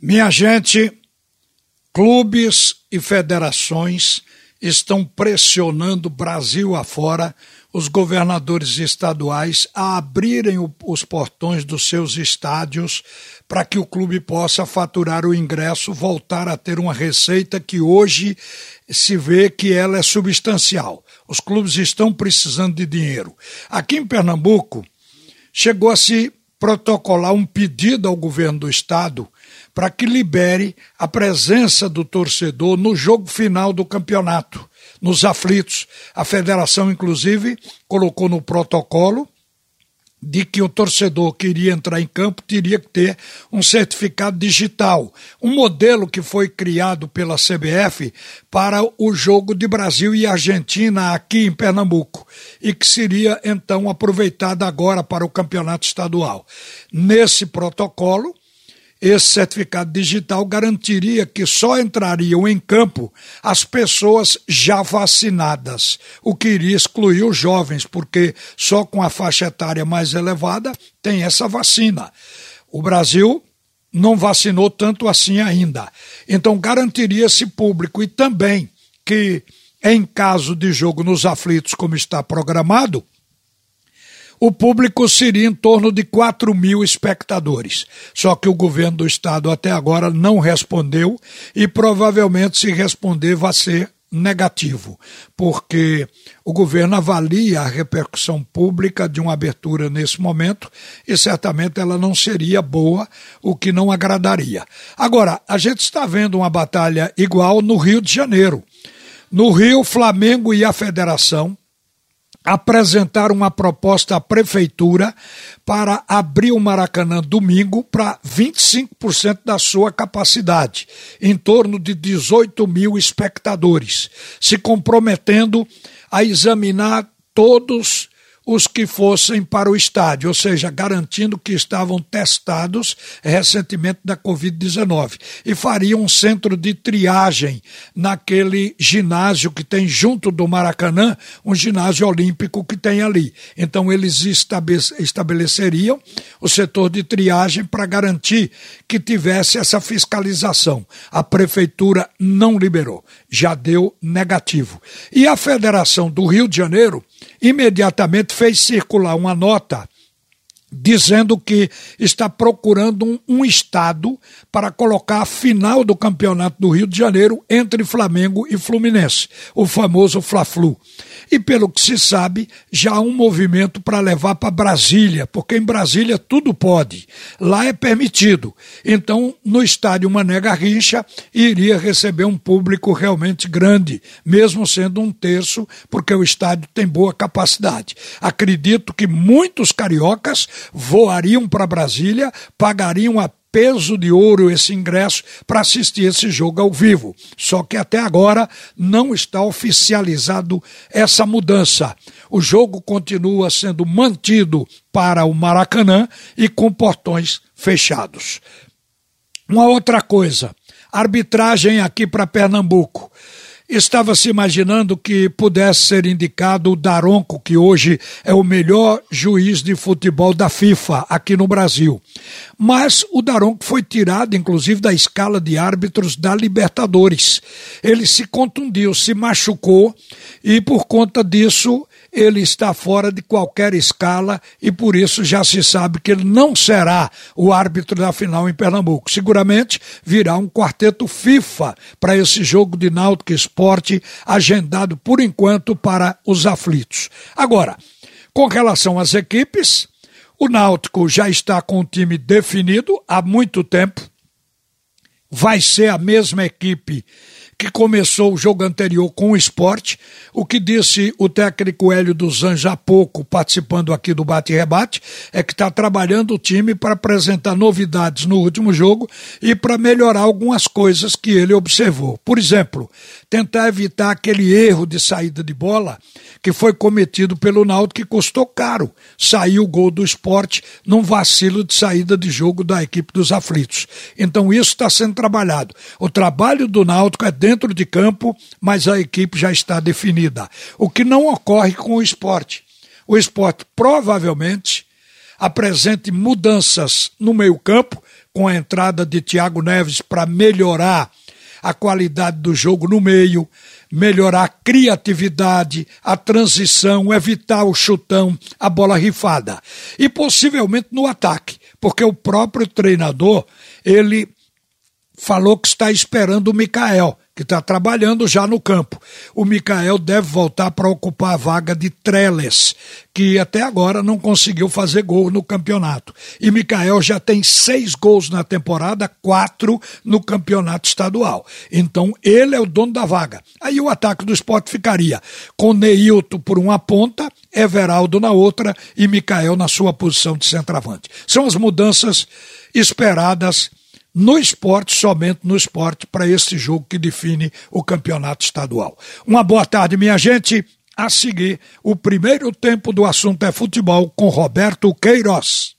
Minha gente, clubes e federações estão pressionando Brasil afora os governadores estaduais a abrirem o, os portões dos seus estádios para que o clube possa faturar o ingresso, voltar a ter uma receita que hoje se vê que ela é substancial. Os clubes estão precisando de dinheiro. Aqui em Pernambuco, chegou a se protocolar um pedido ao governo do estado para que libere a presença do torcedor no jogo final do campeonato, nos aflitos. A federação, inclusive, colocou no protocolo de que o torcedor que iria entrar em campo teria que ter um certificado digital, um modelo que foi criado pela CBF para o jogo de Brasil e Argentina aqui em Pernambuco e que seria então aproveitado agora para o campeonato estadual. Nesse protocolo, esse certificado digital garantiria que só entrariam em campo as pessoas já vacinadas, o que iria excluir os jovens, porque só com a faixa etária mais elevada tem essa vacina. O Brasil não vacinou tanto assim ainda. Então garantiria esse público e também que em caso de jogo nos aflitos como está programado, o público seria em torno de 4 mil espectadores. Só que o governo do estado até agora não respondeu e provavelmente, se responder, vai ser negativo, porque o governo avalia a repercussão pública de uma abertura nesse momento e certamente ela não seria boa, o que não agradaria. Agora, a gente está vendo uma batalha igual no Rio de Janeiro. No Rio, Flamengo e a Federação apresentaram uma proposta à prefeitura para abrir o Maracanã domingo para 25% da sua capacidade, em torno de 18 mil espectadores, se comprometendo a examinar todos os que fossem para o estádio, ou seja, garantindo que estavam testados recentemente da Covid-19 e fariam um centro de triagem naquele ginásio que tem junto do Maracanã, um ginásio olímpico que tem ali. Então eles estabeleceriam o setor de triagem para garantir que tivesse essa fiscalização. A prefeitura não liberou, já deu negativo. E a Federação do Rio de Janeiro imediatamente fez circular uma nota dizendo que está procurando um, um, estado para colocar a final do Campeonato do Rio de Janeiro entre Flamengo e Fluminense, o famoso Fla-Flu. E pelo que se sabe, já há um movimento para levar para Brasília, porque em Brasília tudo pode. Lá é permitido. Então, no estádio Mané Garrincha, iria receber um público realmente grande, mesmo sendo um terço, porque o estádio tem boa capacidade. Acredito que muitos cariocas voariam para Brasília, pagariam a peso de ouro esse ingresso para assistir esse jogo ao vivo. Só que até agora não está oficializado essa mudança. O jogo continua sendo mantido para o Maracanã e com portões fechados. Uma outra coisa, arbitragem aqui para Pernambuco estava se imaginando que pudesse ser indicado o Daronco, que hoje é o melhor juiz de futebol da FIFA aqui no Brasil. Mas o Daronco foi tirado, inclusive, da escala de árbitros da Libertadores. Ele se contundiu, se machucou e, por conta disso, ele está fora de qualquer escala e por isso já se sabe que ele não será o árbitro da final em Pernambuco. Seguramente virá um quarteto FIFA para esse jogo de Náutico Esporte agendado por enquanto para os aflitos. Agora, com relação às equipes, o Náutico já está com o time definido há muito tempo. Vai ser a mesma equipe que começou o jogo anterior com o esporte. O que disse o técnico Hélio dos Anjos há pouco, participando aqui do bate-rebate, é que está trabalhando o time para apresentar novidades no último jogo e para melhorar algumas coisas que ele observou. Por exemplo, tentar evitar aquele erro de saída de bola que foi cometido pelo Náutico que custou caro. Saiu o gol do esporte num vacilo de saída de jogo da equipe dos aflitos. Então isso está sendo trabalhado. O trabalho do Náutico é dentro de campo, mas a equipe já está definida. O que não ocorre com o esporte. O esporte provavelmente apresente mudanças no meio-campo com a entrada de Thiago Neves para melhorar a qualidade do jogo no meio, melhorar a criatividade, a transição, evitar o chutão, a bola rifada. E possivelmente no ataque, porque o próprio treinador, ele falou que está esperando o Mikael, que está trabalhando já no campo. O Mikael deve voltar para ocupar a vaga de Treles, que até agora não conseguiu fazer gol no campeonato. E Mikael já tem seis gols na temporada, quatro no campeonato estadual. Então ele é o dono da vaga. Aí o ataque do esporte ficaria com Neilton por uma ponta, Everaldo na outra e Mikael na sua posição de centroavante. São as mudanças esperadas no esporte, somente no esporte, para esse jogo que define o campeonato estadual. Uma boa tarde, minha gente. A seguir, o primeiro tempo do assunto é futebol com Roberto Queiroz.